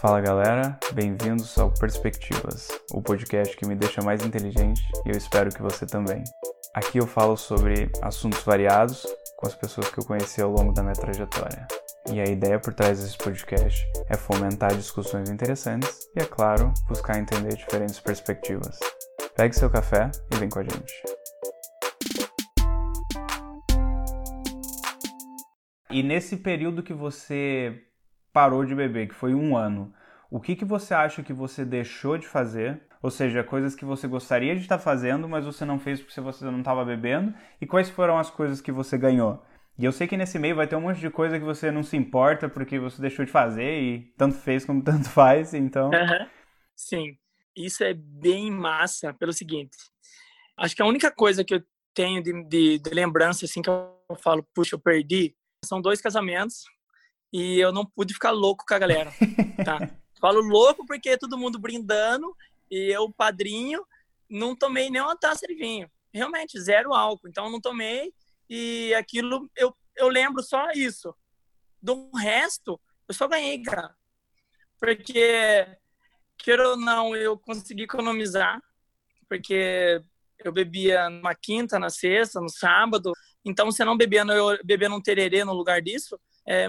Fala galera, bem-vindos ao Perspectivas, o podcast que me deixa mais inteligente e eu espero que você também. Aqui eu falo sobre assuntos variados com as pessoas que eu conheci ao longo da minha trajetória. E a ideia por trás desse podcast é fomentar discussões interessantes e, é claro, buscar entender diferentes perspectivas. Pegue seu café e vem com a gente. E nesse período que você parou de beber, que foi um ano, o que, que você acha que você deixou de fazer? Ou seja, coisas que você gostaria de estar fazendo, mas você não fez porque você não estava bebendo? E quais foram as coisas que você ganhou? E eu sei que nesse meio vai ter um monte de coisa que você não se importa porque você deixou de fazer e tanto fez como tanto faz, então. Uhum. Sim, isso é bem massa pelo seguinte. Acho que a única coisa que eu tenho de, de, de lembrança, assim, que eu falo, puxa, eu perdi, são dois casamentos e eu não pude ficar louco com a galera, tá? Falo louco porque todo mundo brindando e eu, padrinho, não tomei nem uma taça de vinho. Realmente, zero álcool. Então, não tomei e aquilo, eu, eu lembro só isso. Do resto, eu só ganhei, cara. Porque, queira ou não, eu consegui economizar. Porque eu bebia na quinta, na sexta, no sábado. Então, você não bebendo, eu bebendo um tererê no lugar disso, é,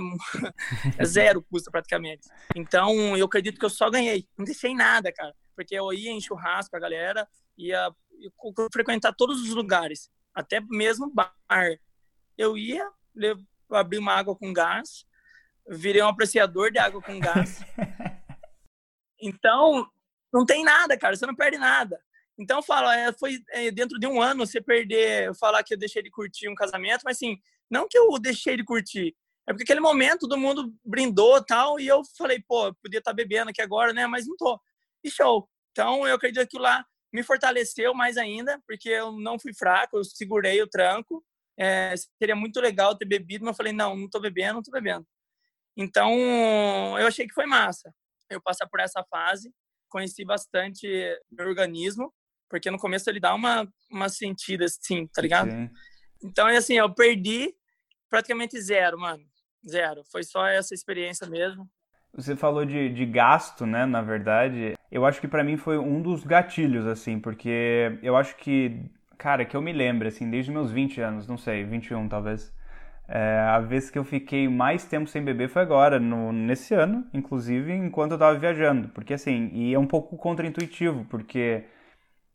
é zero custo praticamente. Então, eu acredito que eu só ganhei. Não deixei nada, cara. Porque eu ia em churrasco com a galera, ia, ia frequentar todos os lugares, até mesmo bar. Eu ia, eu abri uma água com gás, virei um apreciador de água com gás. Então, não tem nada, cara. Você não perde nada. Então, fala, é, foi é, dentro de um ano você perder, falar que eu deixei de curtir um casamento, mas assim, não que eu deixei de curtir, é porque aquele momento todo mundo brindou tal, e eu falei, pô, podia estar tá bebendo aqui agora, né? Mas não tô. E show. Então eu acredito que lá me fortaleceu mais ainda, porque eu não fui fraco, eu segurei o tranco. É, seria muito legal ter bebido, mas eu falei, não, não tô bebendo, não tô bebendo. Então eu achei que foi massa. Eu passar por essa fase, conheci bastante meu organismo, porque no começo ele dá uma, uma sentida assim, tá ligado? Sim. Então é assim, eu perdi praticamente zero, mano. Zero. Foi só essa experiência mesmo. Você falou de, de gasto, né? Na verdade, eu acho que para mim foi um dos gatilhos, assim, porque eu acho que, cara, que eu me lembro, assim, desde meus 20 anos, não sei, 21 talvez. É, a vez que eu fiquei mais tempo sem beber foi agora, no, nesse ano, inclusive, enquanto eu tava viajando. Porque, assim, e é um pouco contraintuitivo, porque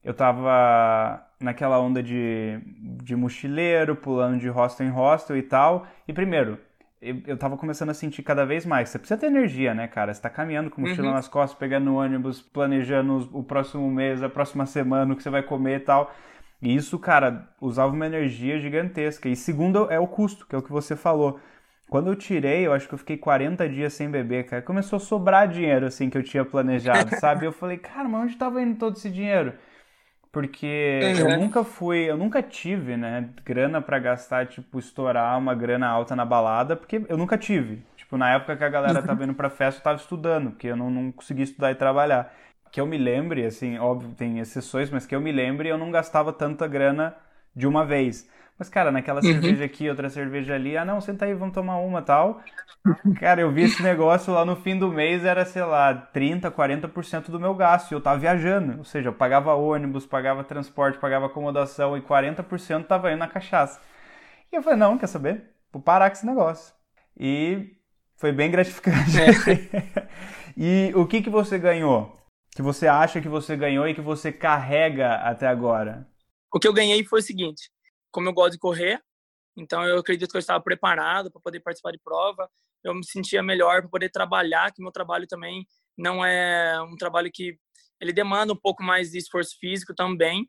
eu tava naquela onda de, de mochileiro, pulando de hostel em hostel e tal. E primeiro, eu, eu tava começando a sentir cada vez mais. Você precisa ter energia, né, cara? Você tá caminhando com mochila uhum. nas costas, pegando ônibus, planejando o próximo mês, a próxima semana, o que você vai comer e tal. E isso, cara, usava uma energia gigantesca. E segundo é o custo, que é o que você falou. Quando eu tirei, eu acho que eu fiquei 40 dias sem beber, cara. Começou a sobrar dinheiro, assim, que eu tinha planejado, sabe? Eu falei, cara, mas onde tava indo todo esse dinheiro? Porque uhum. eu nunca fui, eu nunca tive, né, grana para gastar, tipo, estourar uma grana alta na balada, porque eu nunca tive. Tipo, na época que a galera uhum. tava indo pra festa, eu tava estudando, porque eu não, não conseguia estudar e trabalhar. Que eu me lembre, assim, óbvio, tem exceções, mas que eu me lembre, eu não gastava tanta grana de uma vez. Mas, cara, naquela uhum. cerveja aqui, outra cerveja ali, ah, não, senta aí, vamos tomar uma tal. Cara, eu vi esse negócio lá no fim do mês, era, sei lá, 30, 40% do meu gasto. E eu tava viajando. Ou seja, eu pagava ônibus, pagava transporte, pagava acomodação e 40% tava indo na cachaça. E eu falei, não, quer saber? Vou parar com esse negócio. E foi bem gratificante. É. e o que, que você ganhou? Que você acha que você ganhou e que você carrega até agora? O que eu ganhei foi o seguinte: como eu gosto de correr, então eu acredito que eu estava preparado para poder participar de prova. Eu me sentia melhor para poder trabalhar, que meu trabalho também não é um trabalho que ele demanda um pouco mais de esforço físico também.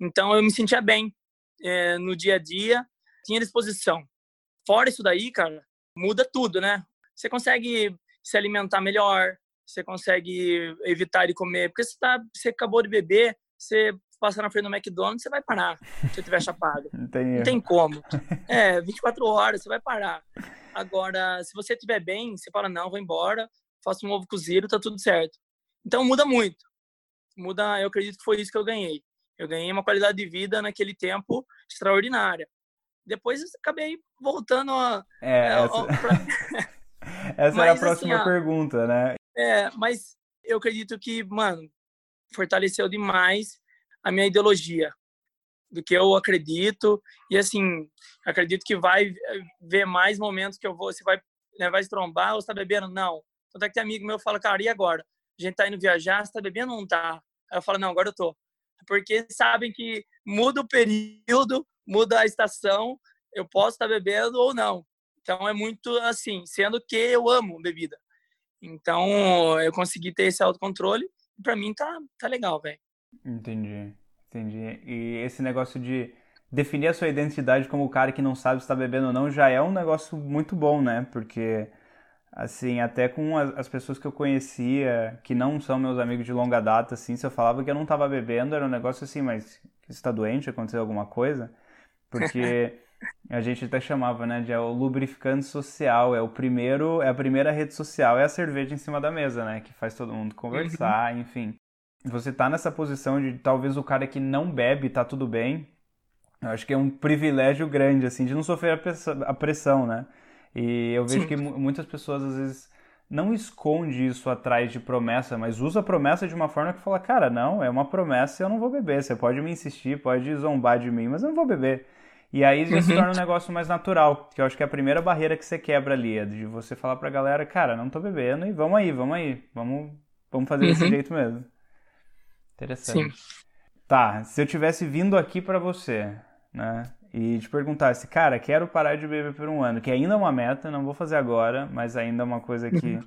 Então eu me sentia bem é, no dia a dia, tinha disposição. Fora isso daí, cara, muda tudo, né? Você consegue se alimentar melhor, você consegue evitar de comer, porque você, tá, você acabou de beber, você passar na frente do McDonald's, você vai parar, se você tiver chapado. Não tem, não tem como. É, 24 horas, você vai parar. Agora, se você estiver bem, você fala, não, vou embora, faço um ovo cozido, tá tudo certo. Então, muda muito. Muda, eu acredito que foi isso que eu ganhei. Eu ganhei uma qualidade de vida naquele tempo extraordinária. Depois, acabei voltando a... É, essa... pra... Essa mas, era a próxima assim, pergunta, né? É, mas eu acredito que, mano, fortaleceu demais a minha ideologia do que eu acredito. E assim acredito que vai ver mais momentos que eu vou se vai né, vai trombar ou está bebendo? Não. Tanto é que tem amigo meu fala cara e agora? A gente tá indo viajar está bebendo não tá? Aí eu falo não agora eu tô. Porque sabem que muda o período muda a estação eu posso estar tá bebendo ou não. Então é muito assim sendo que eu amo bebida. Então eu consegui ter esse autocontrole para mim tá tá legal velho entendi Entendi. E esse negócio de definir a sua identidade como o cara que não sabe se está bebendo ou não já é um negócio muito bom, né? Porque, assim, até com as, pessoas que eu conhecia, que não são meus amigos de longa data, assim, se eu falava que eu não estava bebendo, era um negócio assim, mas você está doente, aconteceu alguma coisa? Porque a gente até chamava, né, de é o lubrificante social, é o primeiro, é a primeira rede social, é a cerveja em cima da mesa, né, que faz todo mundo conversar, uhum. enfim você tá nessa posição de talvez o cara que não bebe tá tudo bem. Eu acho que é um privilégio grande, assim, de não sofrer a pressão, né? E eu vejo Sim. que muitas pessoas às vezes não esconde isso atrás de promessa, mas usa a promessa de uma forma que fala, cara, não, é uma promessa e eu não vou beber. Você pode me insistir, pode zombar de mim, mas eu não vou beber. E aí já uhum. se torna um negócio mais natural, que eu acho que é a primeira barreira que você quebra ali, é de você falar pra galera, cara, não tô bebendo e vamos aí, vamos aí, vamos, vamos fazer uhum. desse jeito mesmo. Interessante. Sim. Tá, se eu tivesse vindo aqui para você, né, e te perguntasse, cara, quero parar de beber por um ano, que ainda é uma meta, não vou fazer agora, mas ainda é uma coisa que uhum.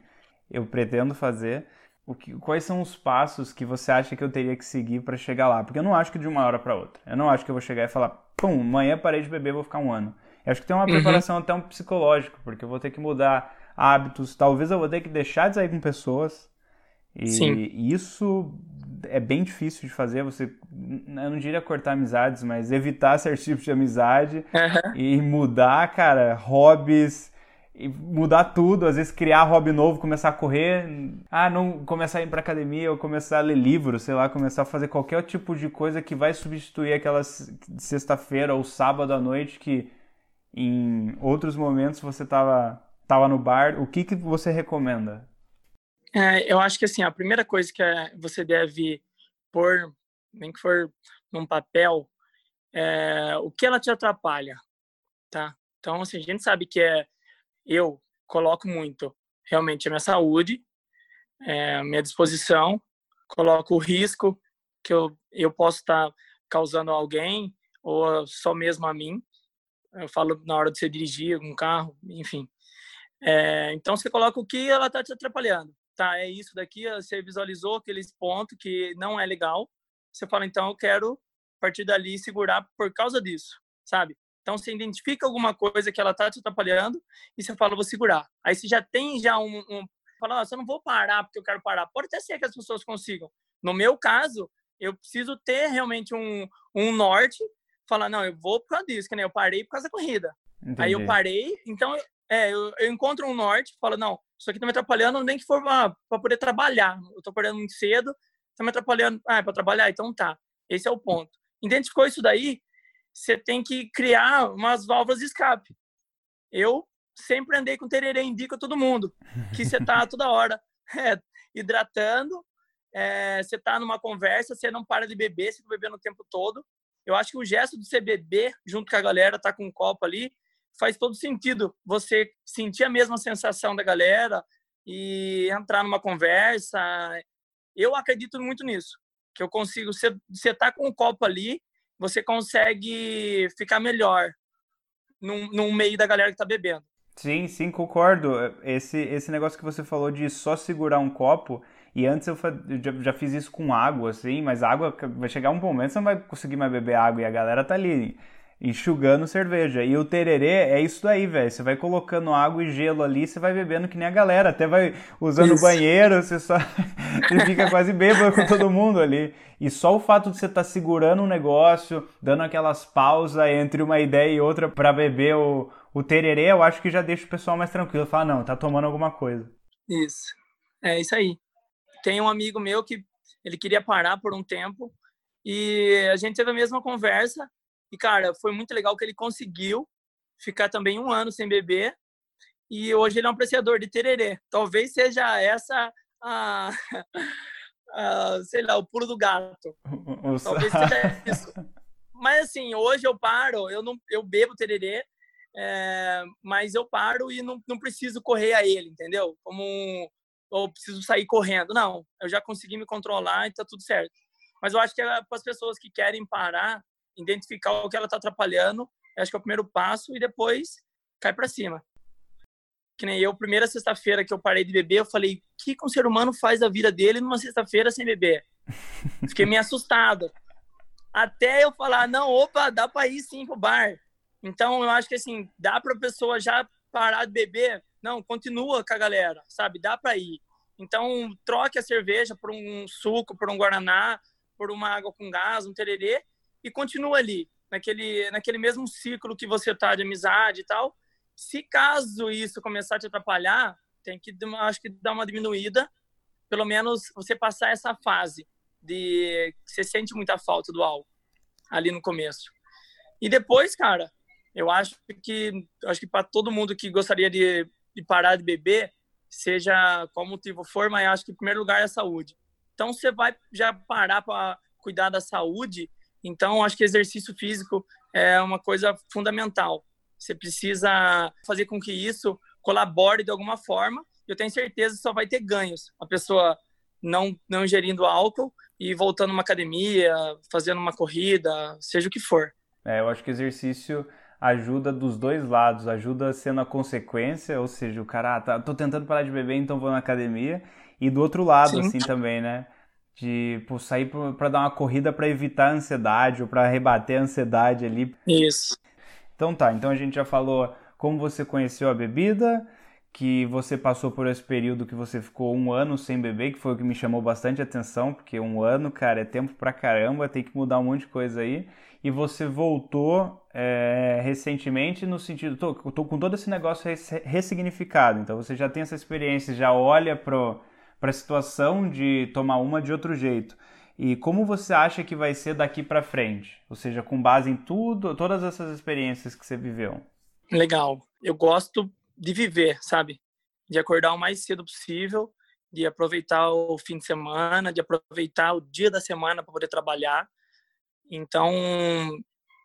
eu pretendo fazer. O que, quais são os passos que você acha que eu teria que seguir para chegar lá? Porque eu não acho que de uma hora para outra. Eu não acho que eu vou chegar e falar, pum, amanhã parei de beber, vou ficar um ano. Eu acho que tem uma uhum. preparação até um psicológico, porque eu vou ter que mudar hábitos, talvez eu vou ter que deixar de sair com pessoas. E Sim. isso é bem difícil de fazer. Você, eu não diria cortar amizades, mas evitar certos tipos de amizade uhum. e mudar, cara, hobbies mudar tudo, às vezes criar hobby novo, começar a correr, ah, não começar a ir para academia ou começar a ler livros, sei lá, começar a fazer qualquer tipo de coisa que vai substituir aquela sexta-feira ou sábado à noite que em outros momentos você tava tava no bar. O que que você recomenda? É, eu acho que assim, a primeira coisa que é, você deve pôr, nem que for num papel, é o que ela te atrapalha, tá? Então, assim, a gente sabe que é eu coloco muito realmente a minha saúde, é, a minha disposição, coloco o risco que eu, eu posso estar causando a alguém ou só mesmo a mim. Eu falo na hora de você dirigir um carro, enfim. É, então, você coloca o que ela está te atrapalhando tá, é isso daqui, você visualizou aqueles pontos que não é legal, você fala, então eu quero, a partir dali, segurar por causa disso, sabe? Então você identifica alguma coisa que ela tá te atrapalhando e você fala, vou segurar. Aí você já tem já um, um fala, ah, eu não vou parar porque eu quero parar. Pode até ser que as pessoas consigam. No meu caso, eu preciso ter realmente um, um norte, falar, não, eu vou por causa disso, que nem eu parei por causa da corrida. Entendi. Aí eu parei, então é, eu, eu encontro um norte, falo, não, isso aqui tá me atrapalhando, nem que for para poder trabalhar. Eu tô acordando muito cedo, tá me atrapalhando. Ah, é para trabalhar? Então tá. Esse é o ponto. Identificou isso daí, você tem que criar umas válvulas de escape. Eu sempre andei com tererê, indica todo mundo que você tá toda hora é, hidratando, é, você tá numa conversa, você não para de beber, você tá bebendo o tempo todo. Eu acho que o gesto de você beber junto com a galera, tá com um copo ali, faz todo sentido você sentir a mesma sensação da galera e entrar numa conversa. Eu acredito muito nisso, que eu consigo. Você, tá com o um copo ali, você consegue ficar melhor no, meio da galera que tá bebendo. Sim, sim, concordo. Esse, esse negócio que você falou de só segurar um copo, e antes eu, já, fiz isso com água, assim, mas água vai chegar um momento você não vai conseguir mais beber água e a galera tá ali enxugando cerveja. E o tererê é isso aí, velho. Você vai colocando água e gelo ali, você vai bebendo que nem a galera. Até vai usando banheiro, você só você fica quase bêbado com todo mundo ali. E só o fato de você estar tá segurando um negócio, dando aquelas pausas entre uma ideia e outra para beber o, o tererê, eu acho que já deixa o pessoal mais tranquilo. Fala, não, tá tomando alguma coisa. Isso. É isso aí. Tem um amigo meu que ele queria parar por um tempo e a gente teve a mesma conversa e, cara, foi muito legal que ele conseguiu ficar também um ano sem beber. e hoje ele é um apreciador de tererê. Talvez seja essa a, a sei lá, o pulo do gato. Talvez seja isso. Mas assim, hoje eu paro, eu não eu bebo tererê, é, mas eu paro e não, não preciso correr a ele, entendeu? Como um, ou preciso sair correndo. Não, eu já consegui me controlar e tá tudo certo. Mas eu acho que é para as pessoas que querem parar, identificar o que ela está atrapalhando, acho que é o primeiro passo e depois cai para cima. Que nem eu, primeira sexta-feira que eu parei de beber, eu falei: o que, que um ser humano faz da vida dele numa sexta-feira sem beber? Fiquei meio assustado. Até eu falar: não, opa, dá para ir sim pro bar. Então, eu acho que assim, dá para a pessoa já parar de beber. Não, continua com a galera, sabe? Dá para ir. Então, troque a cerveja por um suco, por um guaraná, por uma água com gás, um tererê e continua ali, naquele, naquele mesmo ciclo que você tá de amizade e tal. Se caso isso começar a te atrapalhar, tem que, acho que dar uma diminuída, pelo menos você passar essa fase de você sente muita falta do álcool ali no começo. E depois, cara, eu acho que acho que para todo mundo que gostaria de, de parar de beber, seja qual motivo for, mas acho que em primeiro lugar é a saúde. Então você vai já parar para cuidar da saúde. Então acho que exercício físico é uma coisa fundamental. Você precisa fazer com que isso colabore de alguma forma. Eu tenho certeza que só vai ter ganhos. A pessoa não não ingerindo álcool e voltando uma academia, fazendo uma corrida, seja o que for. É, eu acho que exercício ajuda dos dois lados, ajuda sendo a consequência, ou seja, o cara, ah, tá, tô tentando parar de beber, então vou na academia, e do outro lado, Sim. assim, também, né? De pô, sair para dar uma corrida para evitar a ansiedade ou para rebater a ansiedade ali. Isso. Então tá, então a gente já falou como você conheceu a bebida, que você passou por esse período que você ficou um ano sem beber, que foi o que me chamou bastante atenção, porque um ano, cara, é tempo pra caramba, tem que mudar um monte de coisa aí. E você voltou é, recentemente no sentido, tô, tô, com todo esse negócio ressignificado, então você já tem essa experiência, já olha pro para a situação de tomar uma de outro jeito. E como você acha que vai ser daqui para frente? Ou seja, com base em tudo, todas essas experiências que você viveu. Legal. Eu gosto de viver, sabe? De acordar o mais cedo possível, de aproveitar o fim de semana, de aproveitar o dia da semana para poder trabalhar. Então,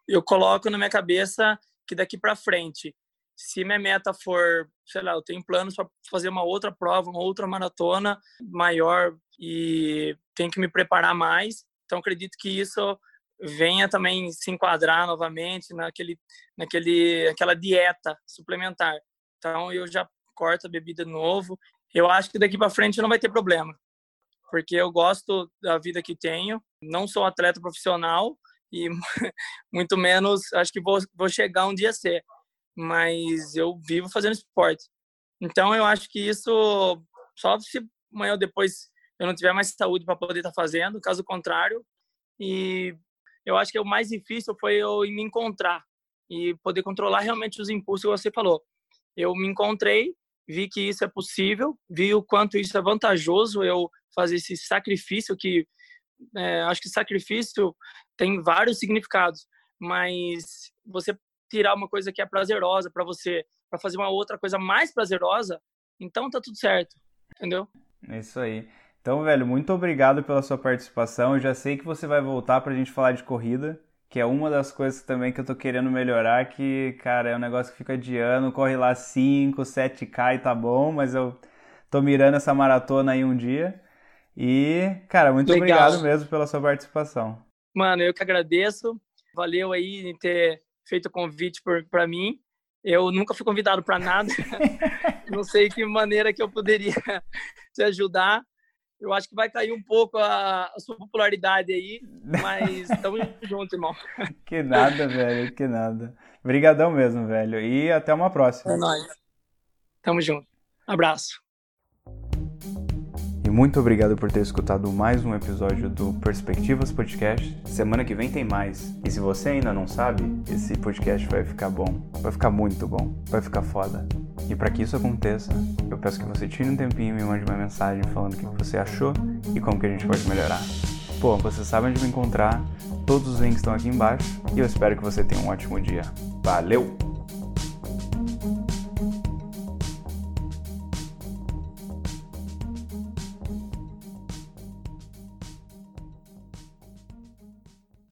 eu coloco na minha cabeça que daqui para frente se minha meta for, sei lá, eu tenho planos para fazer uma outra prova, uma outra maratona maior e tenho que me preparar mais. Então acredito que isso venha também se enquadrar novamente naquele, naquele, aquela dieta suplementar. Então eu já corto a bebida de novo. Eu acho que daqui para frente não vai ter problema, porque eu gosto da vida que tenho. Não sou atleta profissional e muito menos acho que vou, vou chegar um dia a ser mas eu vivo fazendo esporte. Então eu acho que isso só se amanhã ou depois eu não tiver mais saúde para poder estar tá fazendo, caso contrário. E eu acho que o mais difícil foi eu me encontrar e poder controlar realmente os impulsos que você falou. Eu me encontrei, vi que isso é possível, vi o quanto isso é vantajoso eu fazer esse sacrifício que é, acho que sacrifício tem vários significados, mas você tirar uma coisa que é prazerosa para você, para fazer uma outra coisa mais prazerosa, então tá tudo certo, entendeu? É isso aí. Então, velho, muito obrigado pela sua participação. Eu já sei que você vai voltar pra gente falar de corrida, que é uma das coisas também que eu tô querendo melhorar, que, cara, é um negócio que fica de ano, corre lá 5, 7K e tá bom, mas eu tô mirando essa maratona aí um dia. E, cara, muito Legal. obrigado mesmo pela sua participação. Mano, eu que agradeço. Valeu aí em ter feito o convite para mim. Eu nunca fui convidado para nada. não sei que maneira que eu poderia te ajudar. Eu acho que vai cair um pouco a, a sua popularidade aí, mas estamos juntos, irmão. Que nada, velho, que nada. Obrigadão mesmo, velho. E até uma próxima. É nóis. Tamo junto. Abraço. Muito obrigado por ter escutado mais um episódio do Perspectivas Podcast. Semana que vem tem mais. E se você ainda não sabe, esse podcast vai ficar bom. Vai ficar muito bom. Vai ficar foda. E para que isso aconteça, eu peço que você tire um tempinho e me mande uma mensagem falando o que você achou e como que a gente pode melhorar. Pô, você sabe onde me encontrar, todos os links estão aqui embaixo e eu espero que você tenha um ótimo dia. Valeu!